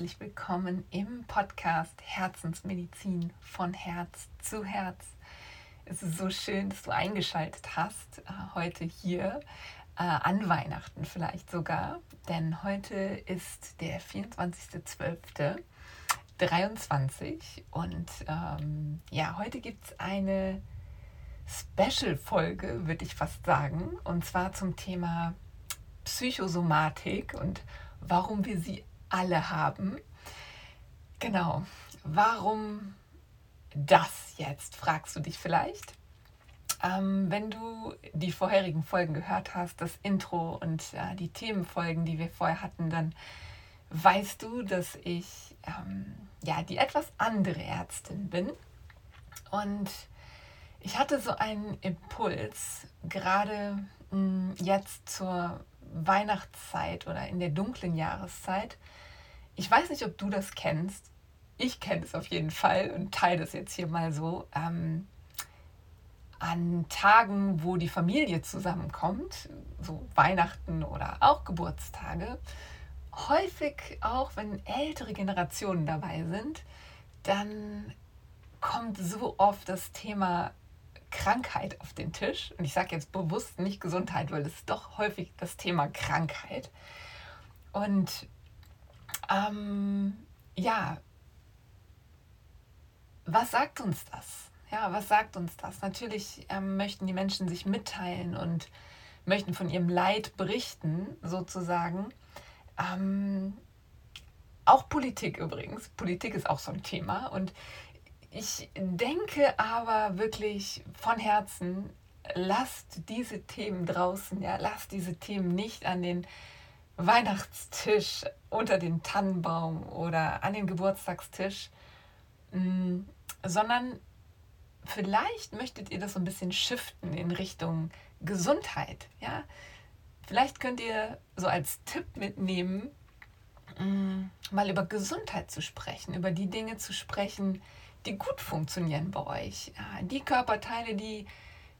herzlich willkommen im Podcast Herzensmedizin von Herz zu Herz. Es ist so schön, dass du eingeschaltet hast, äh, heute hier, äh, an Weihnachten vielleicht sogar, denn heute ist der 24.12.23 und ähm, ja, heute gibt es eine Special-Folge, würde ich fast sagen, und zwar zum Thema Psychosomatik und warum wir sie alle haben. Genau, warum das jetzt, fragst du dich vielleicht. Ähm, wenn du die vorherigen Folgen gehört hast, das Intro und äh, die Themenfolgen, die wir vorher hatten, dann weißt du, dass ich ähm, ja die etwas andere Ärztin bin. Und ich hatte so einen Impuls, gerade mh, hm, jetzt zur Weihnachtszeit oder in der dunklen Jahreszeit. Ich weiß nicht, ob du das kennst. Ich kenne es auf jeden Fall und teile das jetzt hier mal so. Ähm, an Tagen, wo die Familie zusammenkommt, so Weihnachten oder auch Geburtstage, häufig auch, wenn ältere Generationen dabei sind, dann kommt so oft das Thema Krankheit auf den Tisch. Und ich sage jetzt bewusst nicht Gesundheit, weil das ist doch häufig das Thema Krankheit. Und ähm, ja, was sagt uns das? Ja, was sagt uns das? Natürlich ähm, möchten die Menschen sich mitteilen und möchten von ihrem Leid berichten, sozusagen. Ähm, auch Politik übrigens. Politik ist auch so ein Thema. Und ich denke aber wirklich von Herzen, lasst diese Themen draußen, ja, lasst diese Themen nicht an den Weihnachtstisch, unter den Tannenbaum oder an den Geburtstagstisch, mm, sondern vielleicht möchtet ihr das so ein bisschen shiften in Richtung Gesundheit, ja. Vielleicht könnt ihr so als Tipp mitnehmen, mm, mal über Gesundheit zu sprechen, über die Dinge zu sprechen, die gut funktionieren bei euch. Die Körperteile, die,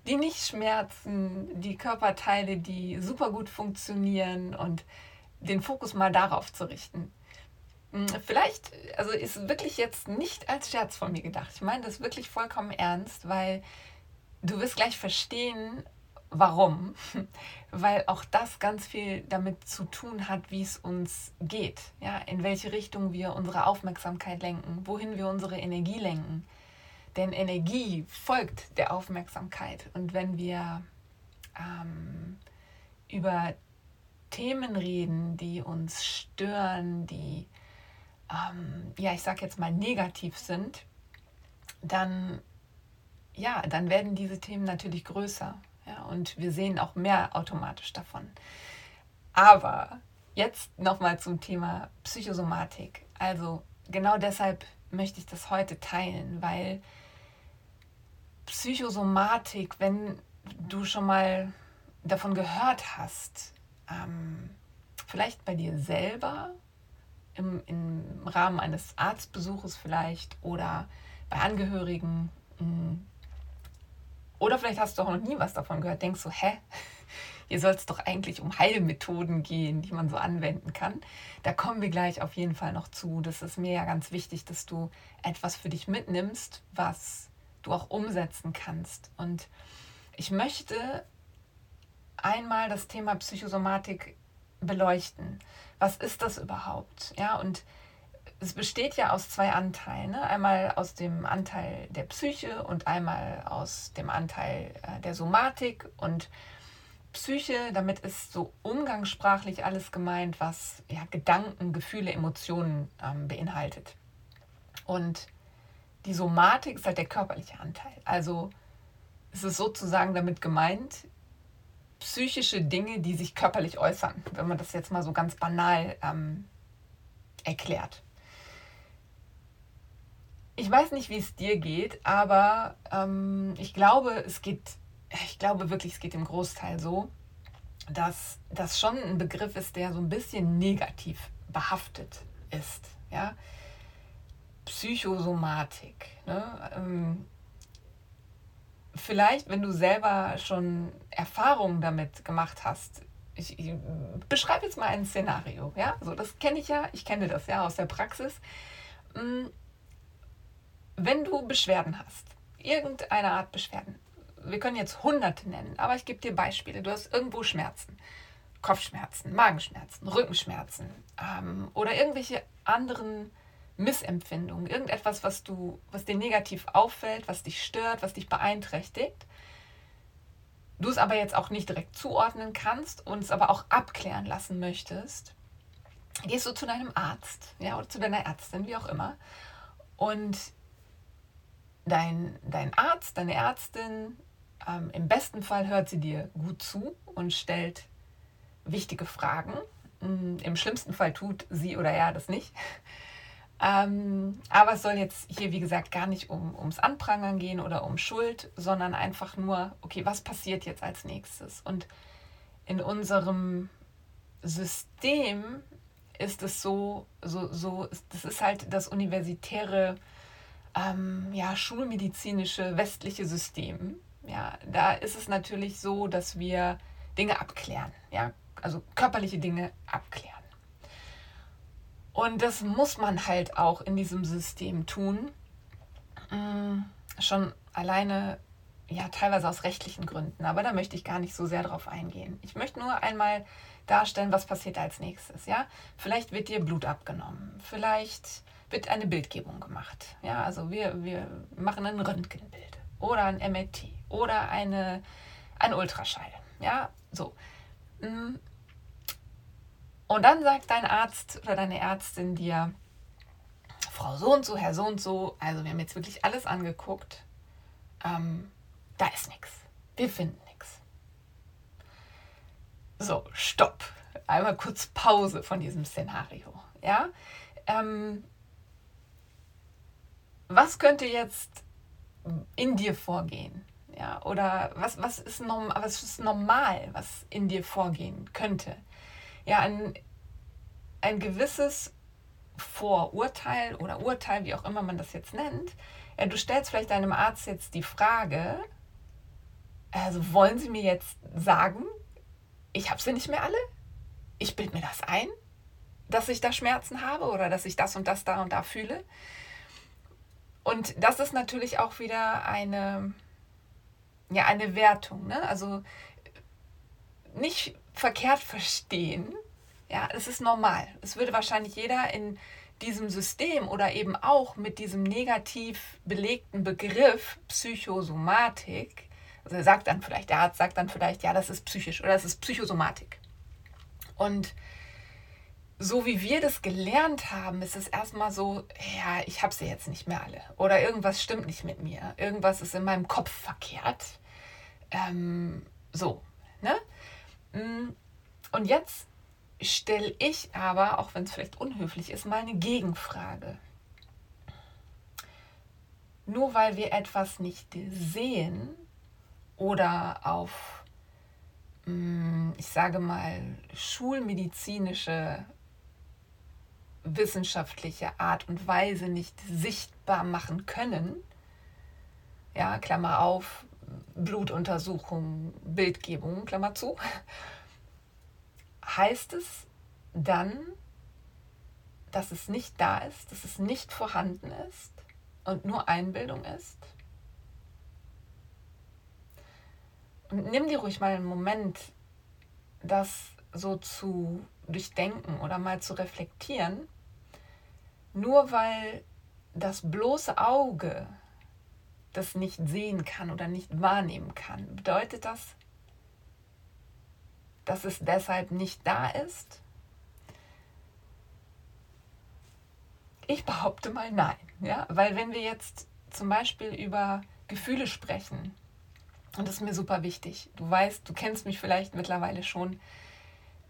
die nicht schmerzen, die Körperteile, die super gut funktionieren und den Fokus mal darauf zu richten. Hm, vielleicht, also ist wirklich jetzt nicht als Scherz von mir gedacht. Ich meine das wirklich vollkommen ernst, weil du wirst gleich verstehen, Warum? Weil auch das ganz viel damit zu tun hat, wie es uns geht, ja, in welche Richtung wir unsere Aufmerksamkeit lenken, wohin wir unsere Energie lenken. Denn Energie folgt der Aufmerksamkeit. Und wenn wir ähm, über Themen reden, die uns stören, die, ähm, ja, ich sag jetzt mal negativ sind, dann, ja, dann werden diese Themen natürlich größer ja, und wir sehen auch mehr automatisch davon. Aber jetzt nochmal zum Thema Psychosomatik. Also genau deshalb möchte ich das heute teilen, weil Psychosomatik, wenn du schon mal davon gehört hast, ähm, vielleicht bei dir selber, im, im Rahmen eines Arztbesuches vielleicht oder bei Angehörigen, hm, oder vielleicht hast du auch noch nie was davon gehört, denkst so, hä? Hier soll es doch eigentlich um Heilmethoden gehen, die man so anwenden kann. Da kommen wir gleich auf jeden Fall noch zu. Das ist mir ja ganz wichtig, dass du etwas für dich mitnimmst, was du auch umsetzen kannst. Und ich möchte einmal das Thema Psychosomatik beleuchten. Was ist das überhaupt? Ja, und es besteht ja aus zwei Anteilen. Ne? Einmal aus dem Anteil der Psyche und einmal aus dem Anteil äh, der Somatik. Und Psyche, damit ist so umgangssprachlich alles gemeint, was ja, Gedanken, Gefühle, Emotionen ähm, beinhaltet. Und die Somatik ist halt der körperliche Anteil. Also es ist sozusagen damit gemeint, psychische Dinge, die sich körperlich äußern, wenn man das jetzt mal so ganz banal ähm, erklärt ich weiß nicht, wie es dir geht, aber ähm, ich glaube, es geht, ich glaube wirklich, es geht im Großteil so, dass das schon ein Begriff ist, der so ein bisschen negativ behaftet ist. Ja? Psychosomatik. Ne? Ähm, vielleicht, wenn du selber schon Erfahrungen damit gemacht hast, ich, ich beschreibe jetzt mal ein Szenario, ja, so das kenne ich ja, ich kenne das ja aus der Praxis. Mm, wenn du Beschwerden hast, irgendeine Art Beschwerden, wir können jetzt hunderte nennen, aber ich gebe dir Beispiele. Du hast irgendwo Schmerzen, Kopfschmerzen, Magenschmerzen, Rückenschmerzen ähm, oder irgendwelche anderen Missempfindungen, irgendetwas, was du, was dir negativ auffällt, was dich stört, was dich beeinträchtigt. Du es aber jetzt auch nicht direkt zuordnen kannst und es aber auch abklären lassen möchtest, gehst du zu deinem Arzt, ja, oder zu deiner Ärztin, wie auch immer. Und dein, dein Arzt, deine Ärztin ähm, Im besten Fall hört sie dir gut zu und stellt wichtige Fragen. Mm, Im schlimmsten Fall tut sie oder er das nicht. Ähm, aber es soll jetzt hier, wie gesagt, gar nicht um, ums Anprangern gehen oder um Schuld, sondern einfach nur, okay, was passiert jetzt als nächstes? Und in unserem System ist es so, so, so das ist halt das universitäre, ähm, ja, schulmedizinische westliche System. Ja, da ist es natürlich so, dass wir Dinge abklären, ja, also körperliche Dinge abklären. Und das muss man halt auch in diesem System tun. Mm, schon alleine, ja, teilweise aus rechtlichen Gründen, aber da möchte ich gar nicht so sehr drauf eingehen. Ich möchte nur einmal darstellen, was passiert als nächstes, ja? Vielleicht wird dir Blut abgenommen, vielleicht wird eine Bildgebung gemacht, ja, also wir, wir machen ein Röntgenbild oder ein MRT oder eine, ein Ultraschall. Ja, so. Mm. Und dann sagt dein Arzt oder deine Ärztin dir, Frau so und so, Herr so und so, also wir haben jetzt wirklich alles angeguckt, ähm, da ist nichts. Wir finden nichts. So, stopp. Einmal kurz Pause von diesem Szenario. Ja? Ähm, was könnte jetzt in dir vorgehen? Ja, oder was, was, ist norm, was ist normal, was in dir vorgehen könnte? Ja, ein, ein gewisses Vorurteil oder Urteil, wie auch immer man das jetzt nennt. Ja, du stellst vielleicht deinem Arzt jetzt die Frage, also wollen Sie mir jetzt sagen, ich habe sie nicht mehr alle? Ich bilde mir das ein, dass ich da Schmerzen habe oder dass ich das und das da und da fühle. Und das ist natürlich auch wieder eine, ja, eine Wertung. Ne? Also nicht verkehrt verstehen. Ja, es ist normal. Es würde wahrscheinlich jeder in diesem System oder eben auch mit diesem negativ belegten Begriff Psychosomatik, also er sagt dann vielleicht, der Arzt sagt dann vielleicht, ja, das ist psychisch oder das ist Psychosomatik. Und so wie wir das gelernt haben, ist es erstmal so, ja, ich habe sie jetzt nicht mehr alle. Oder irgendwas stimmt nicht mit mir. Irgendwas ist in meinem Kopf verkehrt. Ähm, so, ne? Mm, und jetzt stelle ich aber, auch wenn es vielleicht unhöflich ist, mal eine Gegenfrage. Nur weil wir etwas nicht sehen oder auf, mm, ich sage mal, schulmedizinische wissenschaftliche Art und Weise nicht sichtbar machen können, ja, Klammer auf, Blutuntersuchung, Bildgebung, Klammer zu, heißt es dann, dass es nicht da ist, dass es nicht vorhanden ist und nur Einbildung ist? Und nimm dir ruhig mal einen Moment, das so zu durchdenken oder mal zu reflektieren, nur weil das bloße Auge das nicht sehen kann oder nicht wahrnehmen kann, bedeutet das, dass es deshalb nicht da ist? Ich behaupte mal nein, ja, weil wenn wir jetzt zum Beispiel über Gefühle sprechen, und das ist mir super wichtig, du weißt, du kennst mich vielleicht mittlerweile schon,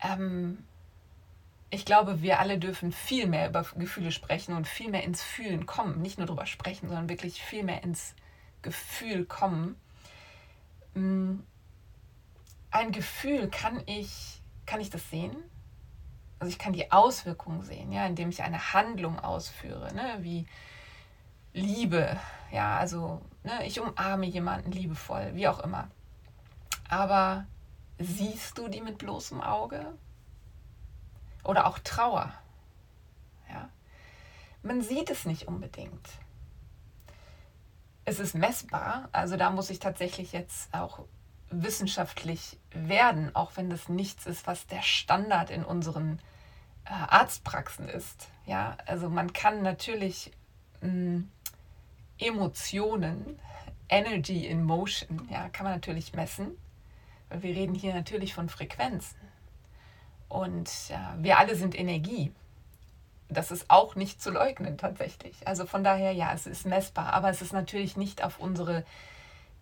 ähm, ich glaube, wir alle dürfen viel mehr über Gefühle sprechen und viel mehr ins Fühlen kommen. Nicht nur darüber sprechen, sondern wirklich viel mehr ins Gefühl kommen. Mm, ein Gefühl kann ich, kann ich das sehen? Also ich kann die Auswirkungen sehen, ja, indem ich eine Handlung ausführe, ne, wie Liebe, ja, also ne, ich umarme jemanden liebevoll, wie auch immer. Aber Siehst du die mit bloßem Auge? Oder auch Trauer. Ja? Man sieht es nicht unbedingt. Es ist messbar, also da muss ich tatsächlich jetzt auch wissenschaftlich werden, auch wenn das nichts ist, was der Standard in unseren äh, Arztpraxen ist. Ja, also man kann natürlich mh, hm, Emotionen, Energy in Motion, ja, kann man natürlich messen. Weil wir reden hier natürlich von Frequenzen. Und ja, wir alle sind Energie. Das ist auch nicht zu leugnen tatsächlich. Also von daher, ja, es ist messbar, aber es ist natürlich nicht auf unsere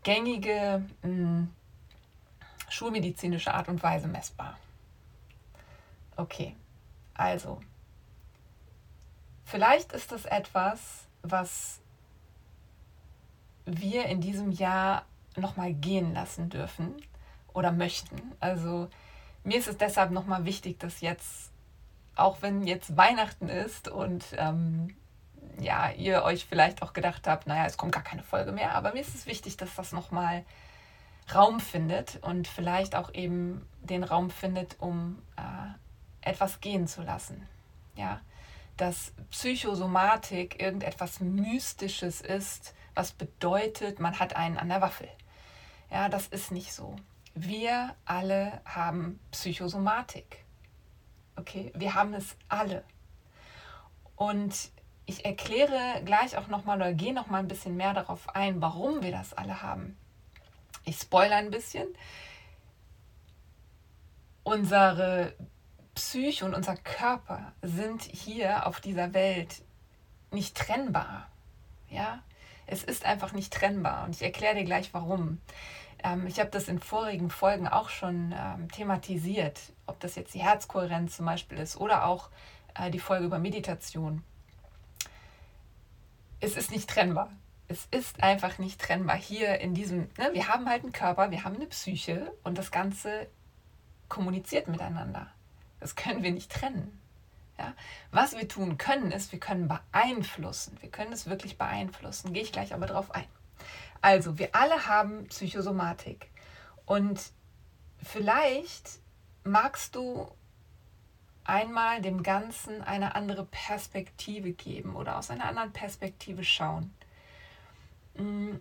gängige mh, hm, schulmedizinische Art und Weise messbar. Okay, also, vielleicht ist das etwas, was wir in diesem Jahr nochmal gehen lassen dürfen oder möchten. Also mir ist es deshalb nochmal wichtig, dass jetzt, auch wenn jetzt Weihnachten ist und ähm, ja, ihr euch vielleicht auch gedacht habt, naja, es kommt gar keine Folge mehr, aber mir ist es wichtig, dass das nochmal Raum findet und vielleicht auch eben den Raum findet, um äh, etwas gehen zu lassen. Ja, dass Psychosomatik irgendetwas Mystisches ist, was bedeutet, man hat einen an der Waffel. Ja, das ist nicht so. Wir alle haben Psychosomatik. Okay, wir haben es alle. Und ich erkläre gleich auch nochmal oder gehe nochmal ein bisschen mehr darauf ein, warum wir das alle haben. Ich spoilere ein bisschen. Unsere Psyche und unser Körper sind hier auf dieser Welt nicht trennbar. Ja, es ist einfach nicht trennbar und ich erkläre dir gleich warum. Ähm, ich habe das in vorigen Folgen auch schon ähm, thematisiert, ob das jetzt die Herzkohärenz zum Beispiel ist oder auch äh, die Folge über Meditation. Es ist nicht trennbar es ist einfach nicht trennbar. Hier in diesem, ne, wir haben halt einen Körper, wir haben eine Psyche und das Ganze kommuniziert miteinander. Das können wir nicht trennen. Ja? Was wir tun können, ist, wir können beeinflussen. Wir können es wirklich beeinflussen. Gehe ich gleich aber drauf ein. Also, wir alle haben Psychosomatik. Und vielleicht magst du einmal dem Ganzen eine andere Perspektive geben oder aus einer anderen Perspektive schauen. Mm,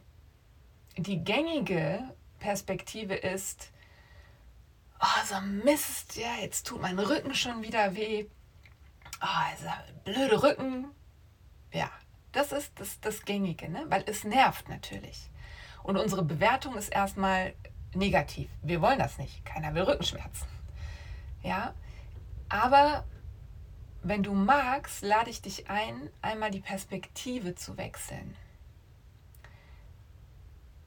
die gängige Perspektive ist, oh, so Mist, ja, jetzt tut mein Rücken schon wieder weh. Oh, also blöde Rücken. Ja, das ist das, das Gängige, ne? weil es nervt natürlich. Und unsere Bewertung ist erstmal negativ. Wir wollen das nicht. Keiner will Rückenschmerzen. Ja, aber wenn du magst, lade ich dich ein, einmal die Perspektive zu wechseln.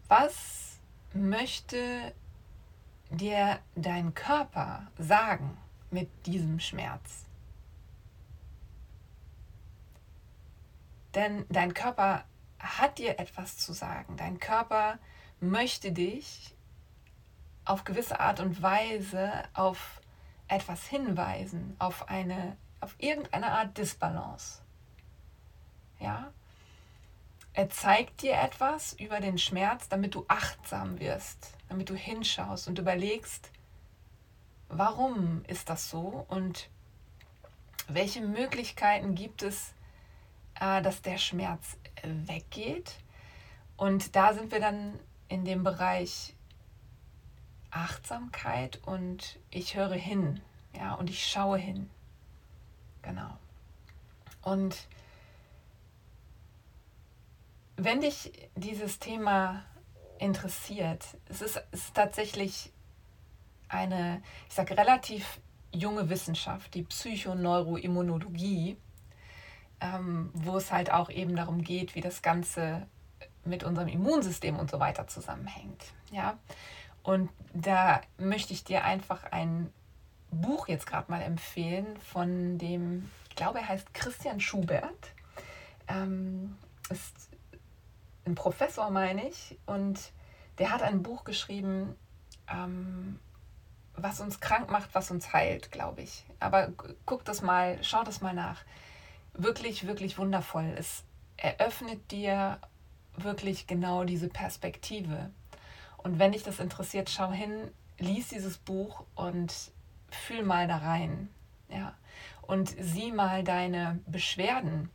Was möchte dir dein Körper sagen mit diesem Schmerz? Denn dein Körper hat dir etwas zu sagen. Dein Körper möchte dich auf gewisse Art und Weise auf etwas hinweisen, auf eine auf irgendeine Art Disbalance. Ja? Er zeigt dir etwas über den Schmerz, damit du achtsam wirst, damit du hinschaust und überlegst, warum ist das so und welche Möglichkeiten gibt es, dass der Schmerz weggeht. Und da sind wir dann in dem Bereich Achtsamkeit und ich höre hin, ja, und ich schaue hin. Genau. Und wenn dich dieses Thema interessiert, es ist, es ist tatsächlich eine, ich sage, relativ junge Wissenschaft, die Psychoneuroimmunologie, ähm, wo es halt auch eben darum geht, wie das Ganze mit unserem Immunsystem und so weiter zusammenhängt. Ja? Und da möchte ich dir einfach ein Buch jetzt gerade mal empfehlen von dem, ich glaube, er heißt Christian Schubert. Ähm, ist ein Professor, meine ich, und der hat ein Buch geschrieben, ähm, was uns krank macht, was uns heilt, glaube ich. Aber guck das mal, schau das mal nach. Wirklich, wirklich wundervoll. Es eröffnet dir wirklich genau diese Perspektive. Und wenn dich das interessiert, schau hin. lies dieses Buch und fühl mal da rein. Ja. Und sieh mal deine Beschwerden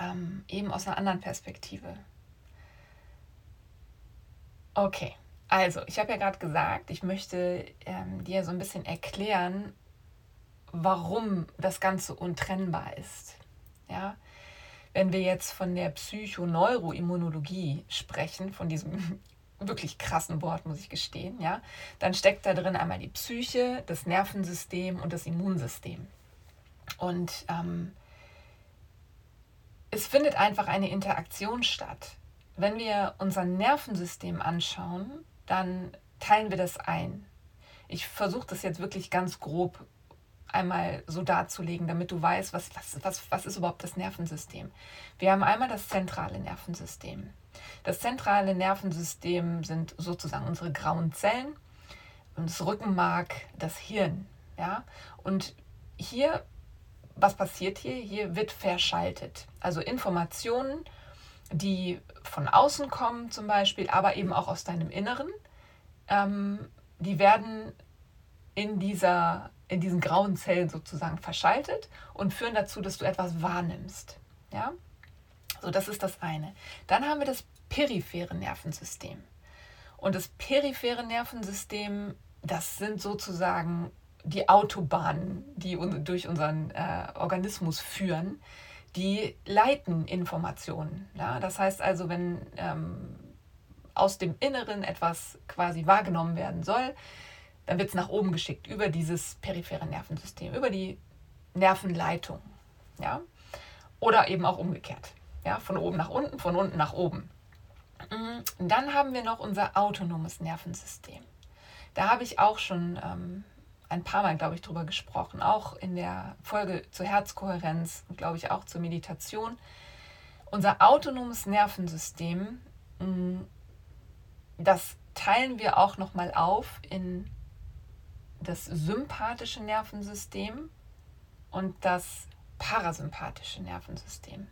ähm, eben aus einer anderen Perspektive. Okay, also ich habe ja gerade gesagt, ich möchte ähm, dir so ein bisschen erklären, warum das Ganze untrennbar ist. Ja, wenn wir jetzt von der Psychoneuroimmunologie sprechen, von diesem wirklich krassen Wort, muss ich gestehen, ja, dann steckt da drin einmal die Psyche, das Nervensystem und das Immunsystem. Und ähm, es findet einfach eine Interaktion statt. Wenn wir unser Nervensystem anschauen, dann teilen wir das ein. Ich versuche das jetzt wirklich ganz grob einmal so darzulegen, damit du weißt, was, was, was, was ist überhaupt das Nervensystem. Wir haben einmal das zentrale Nervensystem. Das zentrale Nervensystem sind sozusagen unsere grauen Zellen, das Rückenmark, das Hirn. Ja? Und hier, was passiert hier? Hier wird verschaltet. Also Informationen, die von außen kommen zum Beispiel, aber eben auch aus deinem Inneren, ähm, die werden in, dieser, in diesen grauen Zellen sozusagen verschaltet und führen dazu, dass du etwas wahrnimmst. Ja? So, das ist das eine. Dann haben wir das periphere Nervensystem. Und das periphere Nervensystem, das sind sozusagen die Autobahnen, die durch unseren äh, Organismus führen, die leiten Informationen. Ja? Das heißt also, wenn ähm, aus dem Inneren etwas quasi wahrgenommen werden soll, dann wird es nach oben geschickt über dieses periphere Nervensystem, über die Nervenleitung. Ja? Oder eben auch umgekehrt. Ja? Von oben nach unten, von unten nach oben. Mhm. Dann haben wir noch unser autonomes Nervensystem. Da habe ich auch schon ähm, ein paar Mal, glaube ich, drüber gesprochen, auch in der Folge zur Herzkohärenz und, glaube ich, auch zur Meditation. Unser autonomes Nervensystem, mm, das teilen wir auch nochmal auf in das sympathische Nervensystem und das parasympathische Nervensystem.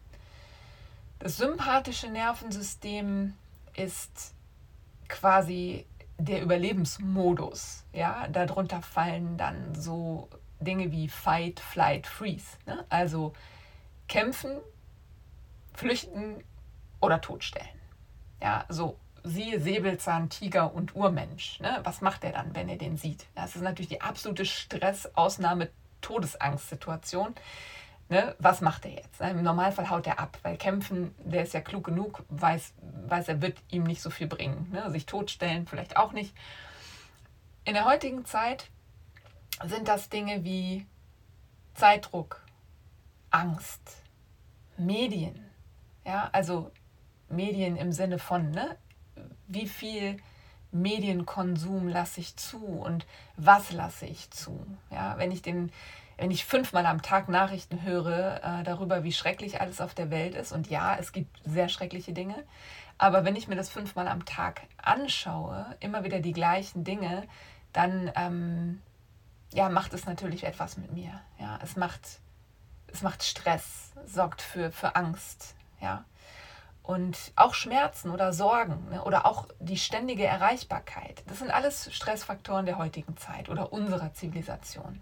Das sympathische Nervensystem ist quasi der Überlebensmodus. Ja, darunter fallen dann so Dinge wie Fight, Flight, Freeze. Ne? Also kämpfen, flüchten oder totstellen. Ja, so siehe Säbelzahn, Tiger und Urmensch. Ne? Was macht er dann, wenn er den sieht? Das ist natürlich die absolute Stress-Ausnahme-Todesangstsituation. Ne? Was macht er jetzt? Im Normalfall haut er ab, weil kämpfen, der ist ja klug genug, weiß, weiß er wird ihm nicht so viel bringen. Ne? Sich totstellen vielleicht auch nicht. In der heutigen Zeit sind das Dinge wie Zeitdruck, Angst, Medien. Ja, also Medien im Sinne von, ne? Wie viel Medienkonsum lasse ich zu und was lasse ich zu. Ja, wenn ich den wenn ich fünfmal am Tag Nachrichten höre äh, darüber, wie schrecklich alles auf der Welt ist, und ja, es gibt sehr schreckliche Dinge, aber wenn ich mir das fünfmal am Tag anschaue, immer wieder die gleichen Dinge, dann ähm, ja, macht es natürlich etwas mit mir. Ja, es macht, es macht Stress, sorgt für, für Angst. Ja. Und auch Schmerzen oder Sorgen ne, oder auch die ständige Erreichbarkeit. Das sind alles Stressfaktoren der heutigen Zeit oder unserer Zivilisation.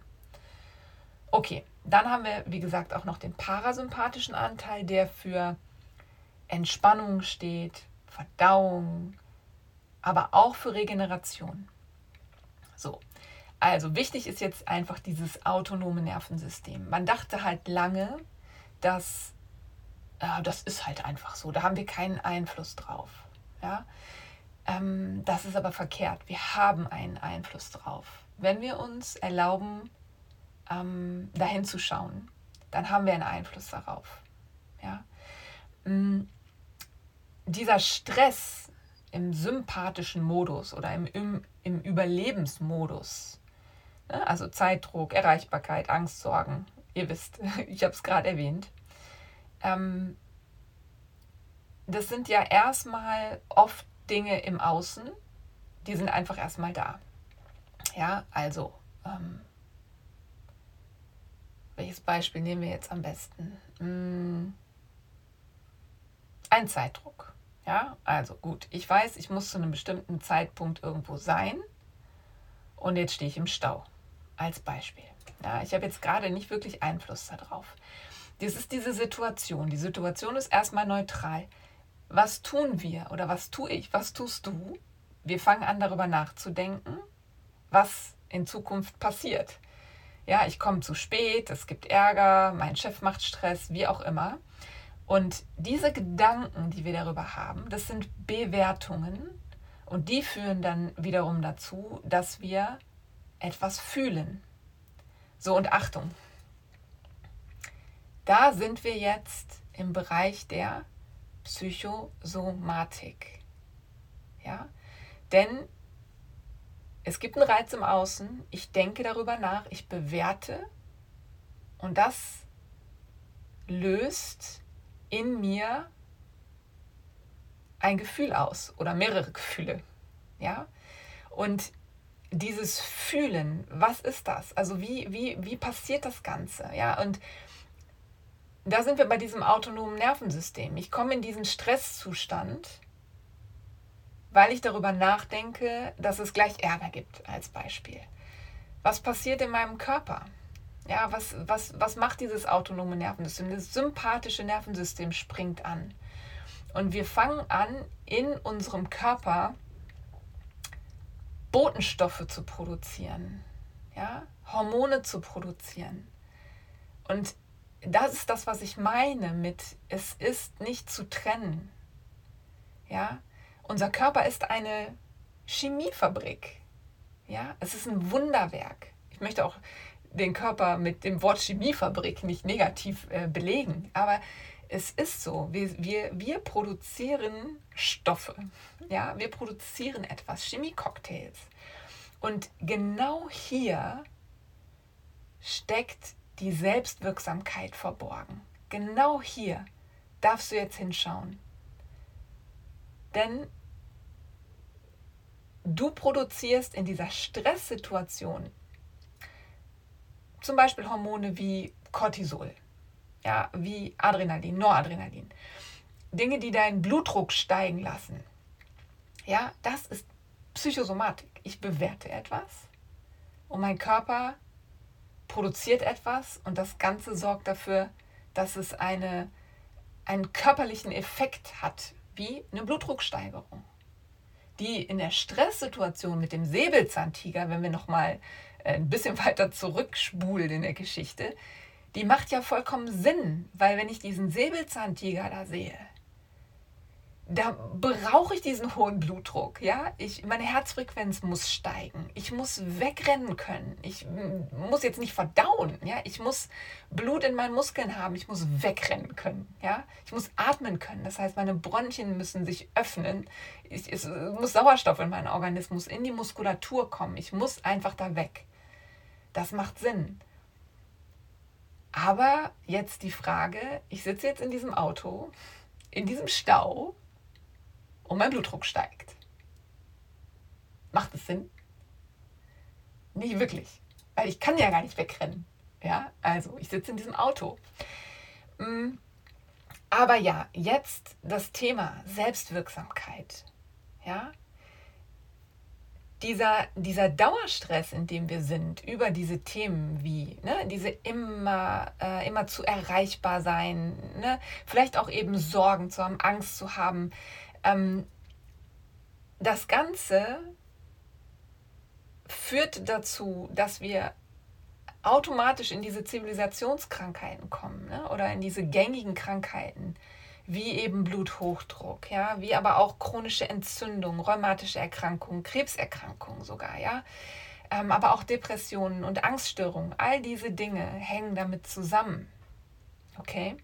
Okay, dann haben wir, wie gesagt, auch noch den parasympathischen Anteil, der für Entspannung steht, Verdauung, aber auch für Regeneration. So, also wichtig ist jetzt einfach dieses autonome Nervensystem. Man dachte halt lange, dass äh, das ist halt einfach so, da haben wir keinen Einfluss drauf. Ja? Ähm, das ist aber verkehrt. Wir haben einen Einfluss drauf. Wenn wir uns erlauben, ähm, dahin zu schauen, dann haben wir einen Einfluss darauf. Ja? Mm, dieser Stress im sympathischen Modus oder im, im, im Überlebensmodus, ne? also Zeitdruck, Erreichbarkeit, Angst, Sorgen, ihr wisst, ich habe es gerade erwähnt, ähm, das sind ja erstmal oft Dinge im Außen, die sind einfach erstmal da. Ja, also ähm, welches Beispiel nehmen wir jetzt am besten? Hm. Ein Zeitdruck. Ja, also gut, ich weiß, ich muss zu einem bestimmten Zeitpunkt irgendwo sein und jetzt stehe ich im Stau. Als Beispiel. Ja, ich habe jetzt gerade nicht wirklich Einfluss darauf. Das ist diese Situation. Die Situation ist erstmal neutral. Was tun wir oder was tue ich? Was tust du? Wir fangen an darüber nachzudenken, was in Zukunft passiert. Ja, ich komme zu spät, es gibt Ärger, mein Chef macht Stress, wie auch immer. Und diese Gedanken, die wir darüber haben, das sind Bewertungen und die führen dann wiederum dazu, dass wir etwas fühlen. So und Achtung, da sind wir jetzt im Bereich der Psychosomatik. Ja? Denn es gibt einen Reiz im Außen, ich denke darüber nach, ich bewerte und das löst in mir ein Gefühl aus oder mehrere Gefühle. Ja? Und dieses Fühlen, was ist das? Also wie, wie, wie passiert das Ganze? Ja, und da sind wir bei diesem autonomen Nervensystem. Ich komme in diesen Stresszustand weil ich darüber nachdenke, dass es gleich Ärger gibt, als Beispiel. Was passiert in meinem Körper? Ja, was, was, was macht dieses autonome Nervensystem? Das sympathische Nervensystem springt an. Und wir fangen an, in unserem Körper Botenstoffe zu produzieren, ja? Hormone zu produzieren. Und das ist das, was ich meine mit, es ist nicht zu trennen. Ja, unser Körper ist eine Chemiefabrik. Ja, es ist ein Wunderwerk. Ich möchte auch den Körper mit dem Wort Chemiefabrik nicht negativ äh, belegen, aber es ist so. Wir, wir, wir produzieren Stoffe. Ja, wir produzieren etwas, Chemiecocktails. Und genau hier steckt die Selbstwirksamkeit verborgen. Genau hier darfst du jetzt hinschauen. Denn du produzierst in dieser Stresssituation zum Beispiel Hormone wie Cortisol, ja, wie Adrenalin, Noradrenalin. Dinge, die deinen Blutdruck steigen lassen. Ja, das ist Psychosomatik. Ich bewerte etwas und mein Körper produziert etwas und das Ganze sorgt dafür, dass es eine, einen körperlichen Effekt hat wie eine Blutdrucksteigerung, die in der Stresssituation mit dem Säbelzahntiger, wenn wir nochmal äh, ein bisschen weiter zurückspulen in der Geschichte, die macht ja vollkommen Sinn, weil wenn ich diesen Säbelzahntiger da sehe, da brauche ich diesen hohen Blutdruck, ja? Ich, meine Herzfrequenz muss steigen. Ich muss wegrennen können. Ich muss jetzt nicht verdauen, ja? Ich muss Blut in meinen Muskeln haben. Ich muss wegrennen können, ja? Ich muss atmen können. Das heißt, meine Bronchien müssen sich öffnen. Ich, es muss Sauerstoff in meinen Organismus, in die Muskulatur kommen. Ich muss einfach da weg. Das macht Sinn. Aber jetzt die Frage, ich sitze jetzt in diesem Auto, in diesem Stau, und mein Blutdruck steigt. Macht es Sinn? Nicht wirklich, weil ich kann ja gar nicht wegrennen. Ja, also ich sitze in diesem Auto. Mm, aber ja, jetzt das Thema Selbstwirksamkeit. Ja, dieser, dieser Dauerstress, in dem wir sind, über diese Themen wie ne, diese immer, äh, immer zu erreichbar sein, ne, vielleicht auch eben Sorgen zu haben, Angst zu haben, ähm, das Ganze führt dazu, dass wir automatisch in diese Zivilisationskrankheiten kommen ne? oder in diese gängigen Krankheiten, wie eben Bluthochdruck, ja, wie aber auch chronische Entzündung, rheumatische Erkrankungen, Krebserkrankungen sogar, ja, ähm, aber auch Depressionen und Angststörungen. All diese Dinge hängen damit zusammen. Okay?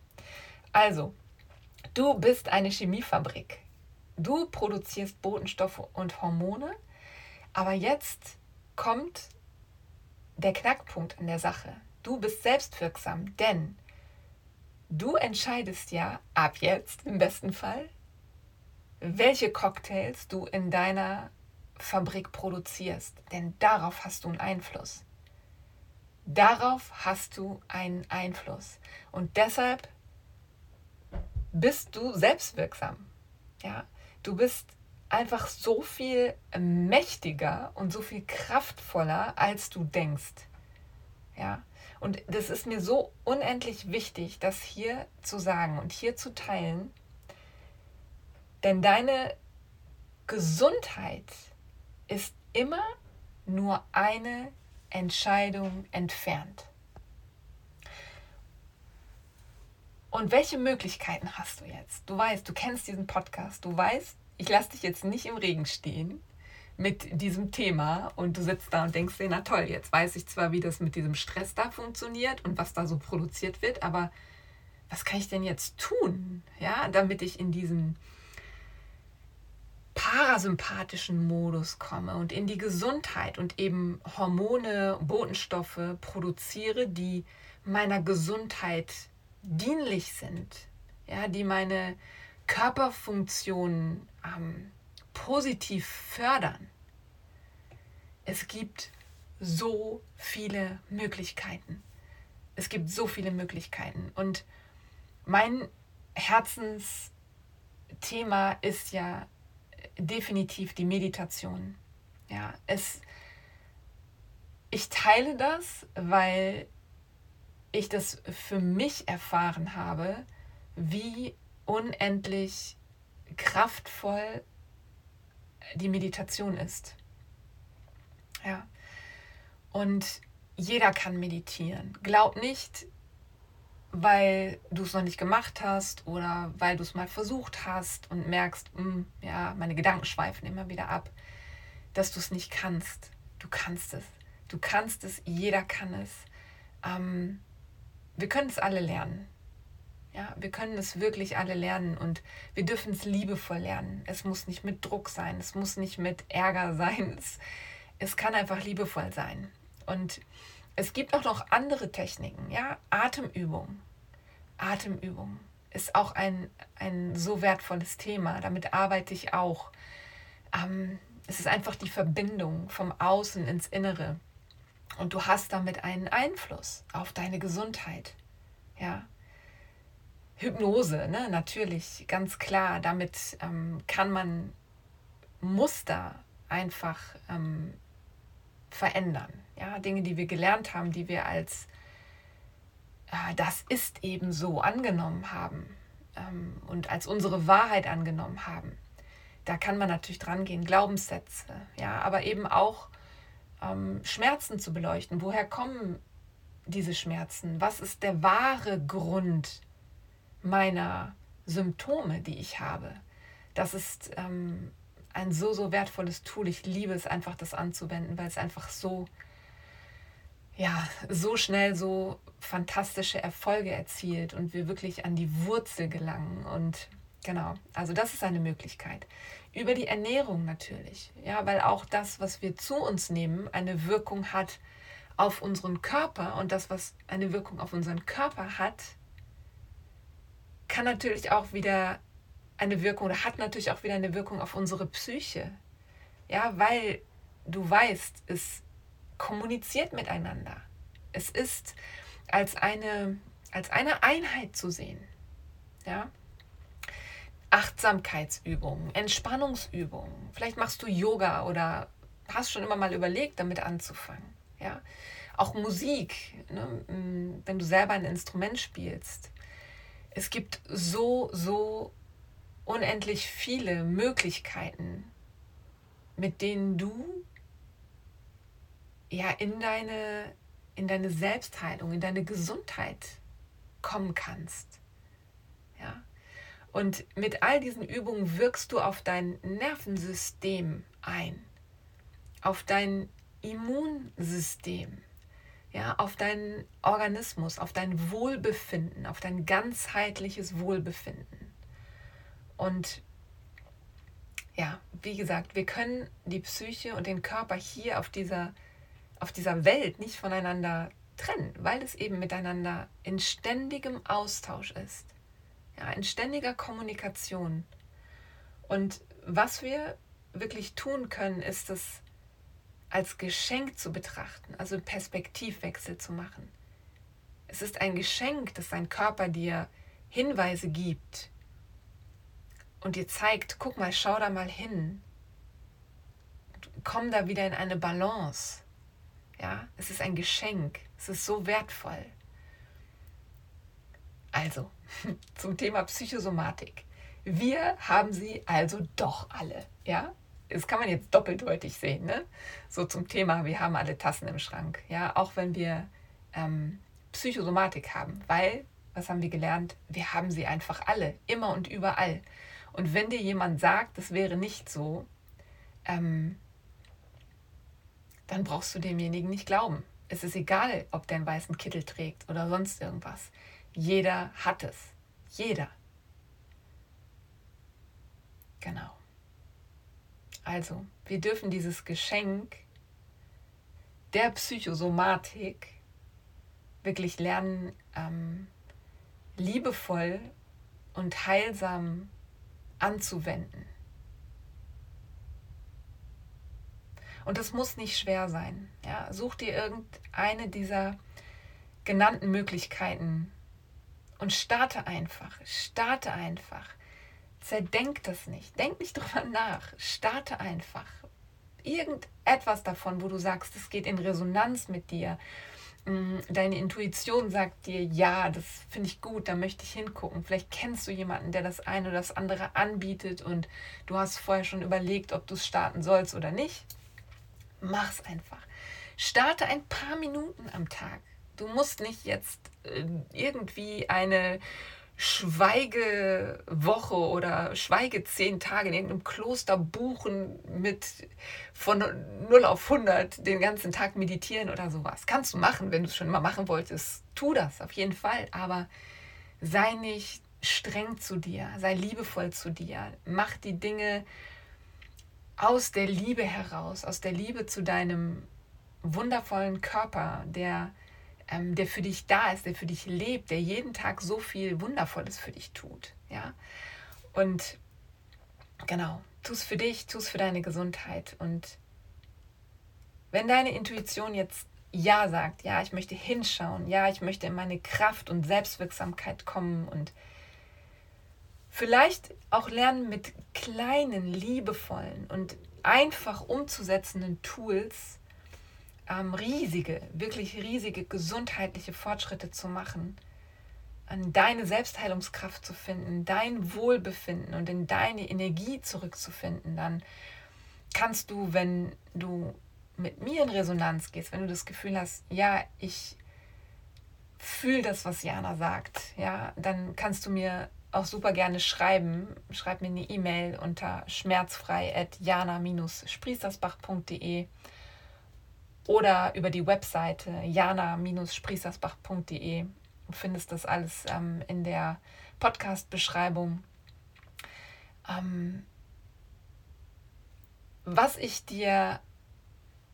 Also, du bist eine Chemiefabrik. Du produzierst Botenstoffe und Hormone, aber jetzt kommt der Knackpunkt an der Sache. Du bist selbstwirksam, denn du entscheidest ja ab jetzt im besten Fall, welche Cocktails du in deiner Fabrik produzierst. Denn darauf hast du einen Einfluss. Darauf hast du einen Einfluss. Und deshalb bist du selbstwirksam. Ja, Du bist einfach so viel mächtiger und so viel kraftvoller, als du denkst. Ja, und das ist mir so unendlich wichtig, das hier zu sagen und hier zu teilen, denn deine Gesundheit ist immer nur eine Entscheidung entfernt. Und welche Möglichkeiten hast du jetzt? Du weißt, du kennst diesen Podcast, du weißt, ich lasse dich jetzt nicht im Regen stehen mit diesem Thema und du sitzt da und denkst dir, na toll, jetzt weiß ich zwar, wie das mit diesem Stress da funktioniert und was da so produziert wird, aber was kann ich denn jetzt tun, ja, damit ich in diesen parasympathischen Modus komme und in die Gesundheit und eben Hormone, Botenstoffe produziere, die meiner Gesundheit dienlich sind, ja, die meine Körperfunktionen ähm, positiv fördern. Es gibt so viele Möglichkeiten. Es gibt so viele Möglichkeiten. Und mein Herzensthema ist ja definitiv die Meditation. Ja, es, ich teile das, weil ich das für mich erfahren habe, wie unendlich kraftvoll die Meditation ist. Ja. Und jeder kann meditieren. Glaub nicht, weil du es noch nicht gemacht hast oder weil du es mal versucht hast und merkst, mh, hm, ja, meine Gedanken schweifen immer wieder ab, dass du es nicht kannst. Du kannst es. Du kannst es, jeder kann es. Ähm, wir können es alle lernen. Ja, wir können es wirklich alle lernen und wir dürfen es liebevoll lernen. Es muss nicht mit Druck sein, es muss nicht mit Ärger sein. Es, es kann einfach liebevoll sein. Und es gibt auch noch andere Techniken, ja, Atemübung. Atemübung ist auch ein, ein so wertvolles Thema. Damit arbeite ich auch. Ähm, es ist einfach die Verbindung vom Außen ins Innere. Und du hast damit einen Einfluss auf deine Gesundheit. Ja, Hypnose, ne? natürlich, ganz klar. Damit ähm, kann man Muster einfach ähm, verändern. Ja? Dinge, die wir gelernt haben, die wir als äh, das ist eben so angenommen haben ähm, und als unsere Wahrheit angenommen haben. Da kann man natürlich dran gehen, Glaubenssätze, ja, aber eben auch ähm, Schmerzen zu beleuchten. Woher kommen diese Schmerzen? Was ist der wahre Grund meiner Symptome, die ich habe. Das ist ähm, ein so, so wertvolles Tool. Ich liebe es einfach, das anzuwenden, weil es einfach so, ja, so schnell so fantastische Erfolge erzielt und wir wirklich an die Wurzel gelangen. Und genau, also das ist eine Möglichkeit. Über die Ernährung natürlich, ja, weil auch das, was wir zu uns nehmen, eine Wirkung hat auf unseren Körper und das, was eine Wirkung auf unseren Körper hat, kann natürlich auch wieder eine Wirkung oder hat natürlich auch wieder eine Wirkung auf unsere Psyche. Ja, weil du weißt, es kommuniziert miteinander. Es ist als eine, als eine Einheit zu sehen. Ja? Achtsamkeitsübungen, Entspannungsübungen. Vielleicht machst du Yoga oder hast schon immer mal überlegt, damit anzufangen. Ja? Auch Musik, ne? wenn du selber ein Instrument spielst es gibt so, so unendlich viele Möglichkeiten, mit denen du ja in deine, in deine Selbstheilung, in deine Gesundheit kommen kannst. Und mit all diesen Übungen wirkst du auf dein Nervensystem ein, auf dein Immunsystem, ja, auf deinen Organismus, auf dein Wohlbefinden, auf dein ganzheitliches Wohlbefinden. Und ja, wie gesagt, wir können die Psyche und den Körper hier auf dieser, auf dieser Welt nicht voneinander trennen, weil es eben miteinander in ständigem Austausch ist, ja, in ständiger Kommunikation. Und was wir wirklich tun können, ist es, als Geschenk zu betrachten, also Perspektivwechsel zu machen. Es ist ein Geschenk, dass dein Körper dir Hinweise gibt und dir zeigt, guck mal, schau da mal hin. Komm da wieder in eine Balance. Ja, es ist ein Geschenk. Es ist so wertvoll. Also, zum Thema Psychosomatik. Wir haben sie also doch alle, ja? Das kann man jetzt doppeldeutig sehen, ne? So zum Thema, wir haben alle Tassen im Schrank, ja? Auch wenn wir ähm, Psychosomatik haben, weil, was haben wir gelernt? Wir haben sie einfach alle, immer und überall. Und wenn dir jemand sagt, das wäre nicht so, ähm, dann brauchst du demjenigen nicht glauben. Es ist egal, ob der einen weißen Kittel trägt oder sonst irgendwas. Jeder hat es. Jeder. Genau. Also, wir dürfen dieses Geschenk der Psychosomatik wirklich lernen, ähm, liebevoll und heilsam anzuwenden. Und das muss nicht schwer sein. Ja, such dir irgendeine dieser genannten Möglichkeiten und starte einfach. Starte einfach. Zerdenk das nicht. Denk nicht drüber nach. Starte einfach. Irgendetwas davon, wo du sagst, es geht in Resonanz mit dir. Mm, deine Intuition sagt dir, ja, das finde ich gut, da möchte ich hingucken. Vielleicht kennst du jemanden, der das eine oder das andere anbietet und du hast vorher schon überlegt, ob du es starten sollst oder nicht. Mach's einfach. Starte ein paar Minuten am Tag. Du musst nicht jetzt äh, irgendwie eine Schweigewoche oder Schweige zehn Tage in irgendeinem Kloster buchen mit von 0 auf 100 den ganzen Tag meditieren oder sowas. Kannst du machen, wenn du es schon immer machen wolltest. Tu das auf jeden Fall, aber sei nicht streng zu dir, sei liebevoll zu dir. Mach die Dinge aus der Liebe heraus, aus der Liebe zu deinem wundervollen Körper, der ähm, der für dich da ist, der für dich lebt, der jeden Tag so viel Wundervolles für dich tut. Ja? Und genau, tu es für dich, tu es für deine Gesundheit. Und wenn deine Intuition jetzt Ja sagt, ja, ich möchte hinschauen, ja, ich möchte in meine Kraft und Selbstwirksamkeit kommen und vielleicht auch lernen mit kleinen, liebevollen und einfach umzusetzenden Tools ähm, riesige, wirklich riesige gesundheitliche Fortschritte zu machen, an deine Selbstheilungskraft zu finden, dein Wohlbefinden und in deine Energie zurückzufinden, dann kannst du, wenn du mit mir in Resonanz gehst, wenn du das Gefühl hast, ja, ich fühle das, was Jana sagt, ja, dann kannst du mir auch super gerne schreiben. Schreib mir eine E-Mail unter schmerzfrei.jana-sprießersbach.de oder über die Webseite jana-sprießersbach.de. Du findest das alles ähm, in der Podcast-Beschreibung. Ähm, was ich dir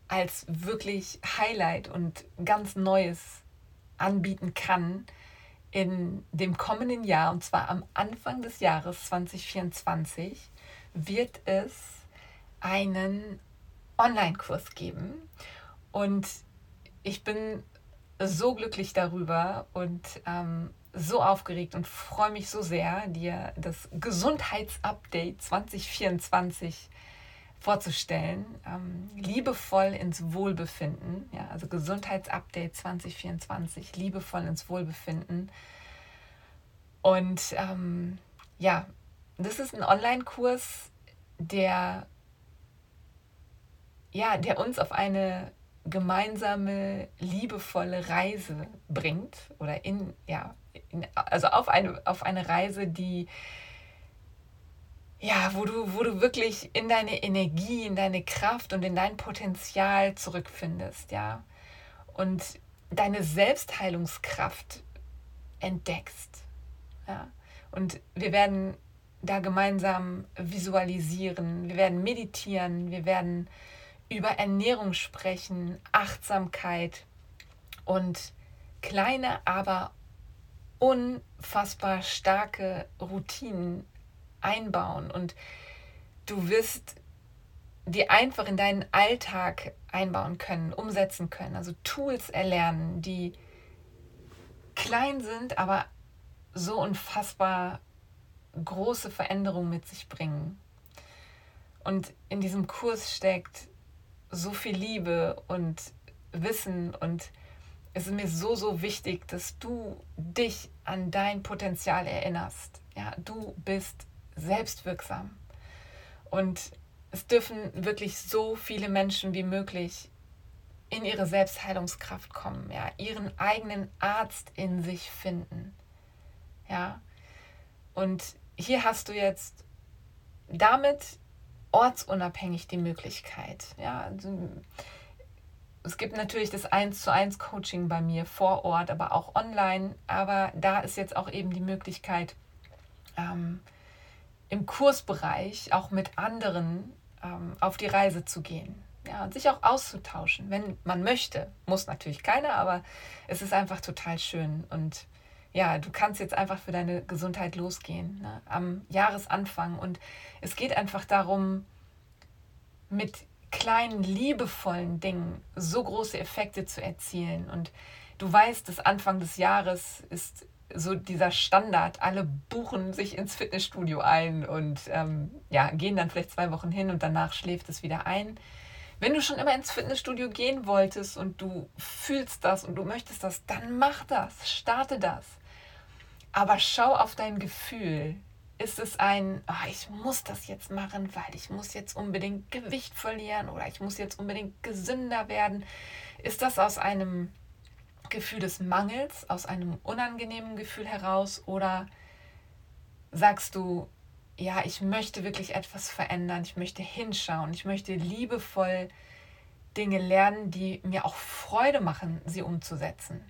als wirklich Highlight und ganz Neues anbieten kann in dem kommenden Jahr, und zwar am Anfang des Jahres 2024, wird es einen Online-Kurs geben. Und ich bin so glücklich darüber und ähm, so aufgeregt und freue mich so sehr, dir das Gesundheitsupdate 2024 vorzustellen. Ähm, liebevoll ins Wohlbefinden. Ja, also Gesundheitsupdate 2024, liebevoll ins Wohlbefinden. Und ähm, ja, das ist ein Online-Kurs, der, ja, der uns auf eine gemeinsame, liebevolle Reise bringt oder in, ja, in, also auf eine, auf eine Reise, die, ja, wo du, wo du wirklich in deine Energie, in deine Kraft und in dein Potenzial zurückfindest, ja, und deine Selbstheilungskraft entdeckst, ja, und wir werden da gemeinsam visualisieren, wir werden meditieren, wir werden über Ernährung sprechen, Achtsamkeit und kleine, aber unfassbar starke Routinen einbauen. Und du wirst die einfach in deinen Alltag einbauen können, umsetzen können. Also Tools erlernen, die klein sind, aber so unfassbar große Veränderungen mit sich bringen. Und in diesem Kurs steckt so viel Liebe und Wissen und es ist mir so, so wichtig, dass du dich an dein Potenzial erinnerst. Ja, du bist selbstwirksam. Und es dürfen wirklich so viele Menschen wie möglich in ihre Selbstheilungskraft kommen, ja, ihren eigenen Arzt in sich finden. Ja. Und hier hast du jetzt damit ortsunabhängig die Möglichkeit, ja, also, es gibt natürlich das 1 zu 1 Coaching bei mir vor Ort, aber auch online. Aber da ist jetzt auch eben die Möglichkeit, ähm, im Kursbereich auch mit anderen ähm, auf die Reise zu gehen. Ja, und sich auch auszutauschen, wenn man möchte. Muss natürlich keiner, aber es ist einfach total schön. Und ja, du kannst jetzt einfach für deine Gesundheit losgehen ne, am Jahresanfang. Und es geht einfach darum, mit kleinen, liebevollen Dingen so große Effekte zu erzielen. Und du weißt, dass Anfang des Jahres ist so dieser Standard. Alle buchen sich ins Fitnessstudio ein und ähm, ja, gehen dann vielleicht zwei Wochen hin und danach schläft es wieder ein. Wenn du schon immer ins Fitnessstudio gehen wolltest und du fühlst das und du möchtest das, dann mach das, starte das. Aber schau auf dein Gefühl ist es ein, oh, ich muss das jetzt machen, weil ich muss jetzt unbedingt Gewicht verlieren oder ich muss jetzt unbedingt gesünder werden? Ist das aus einem Gefühl des Mangels, aus einem unangenehmen Gefühl heraus oder sagst du, ja, ich möchte wirklich etwas verändern, ich möchte hinschauen, ich möchte liebevoll Dinge lernen, die mir auch Freude machen, sie umzusetzen.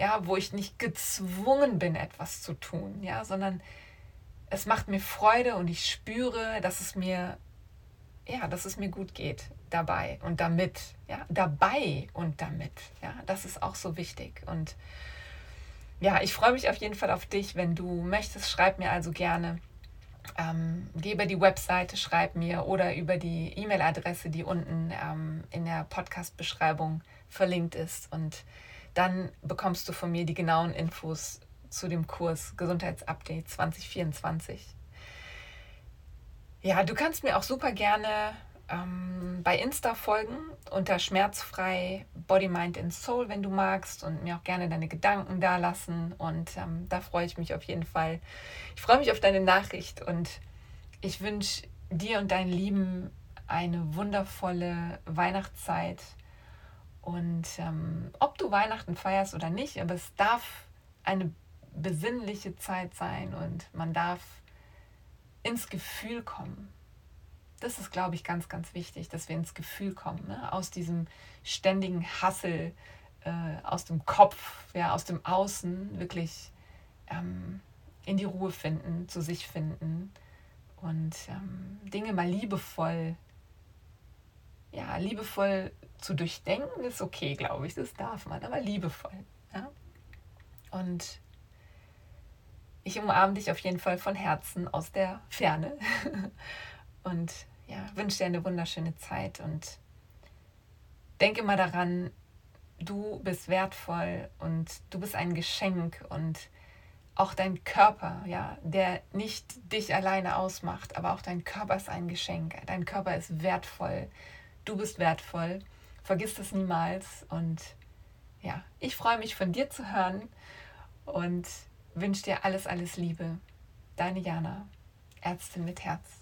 Ja, wo ich nicht gezwungen bin, etwas zu tun, ja, sondern es macht mir Freude und ich spüre, dass es mir, ja, dass es mir gut geht dabei und damit, ja, dabei und damit, ja, das ist auch so wichtig und ja, ich freue mich auf jeden Fall auf dich, wenn du möchtest, schreib mir also gerne. Ähm, geh über die Webseite, schreib mir oder über die E-Mail-Adresse, die unten ähm, in der Podcast-Beschreibung verlinkt ist. Und dann bekommst du von mir die genauen Infos zu dem Kurs Gesundheitsupdate 2024. Ja, du kannst mir auch super gerne ähm, bei Insta folgen unter schmerzfrei Body, Mind and Soul, wenn du magst und mir auch gerne deine Gedanken da lassen. Und ähm, da freue ich mich auf jeden Fall. Ich freue mich auf deine Nachricht und ich wünsche dir und deinen Lieben eine wundervolle Weihnachtszeit. Und ähm, ob du Weihnachten feierst oder nicht, aber es darf eine besinnliche Zeit sein und man darf ins Gefühl kommen. Das ist, glaube ich, ganz, ganz wichtig, dass wir ins Gefühl kommen, ne? aus diesem ständigen Hassel, äh, aus dem Kopf, ja, aus dem Außen, wirklich ähm, in die Ruhe finden, zu sich finden und ähm, Dinge mal liebevoll, ja, liebevoll zu durchdenken, ist okay, glaube ich, das darf man, aber liebevoll. Ja? Und ich umarme dich auf jeden Fall von Herzen aus der Ferne und ja, wünsche dir eine wunderschöne Zeit und denke mal daran, du bist wertvoll und du bist ein Geschenk und auch dein Körper, ja, der nicht dich alleine ausmacht, aber auch dein Körper ist ein Geschenk. Dein Körper ist wertvoll. Du bist wertvoll. Vergiss das niemals und ja, ich freue mich von dir zu hören und wünsche dir alles, alles Liebe. Deine Jana, Ärztin mit Herz.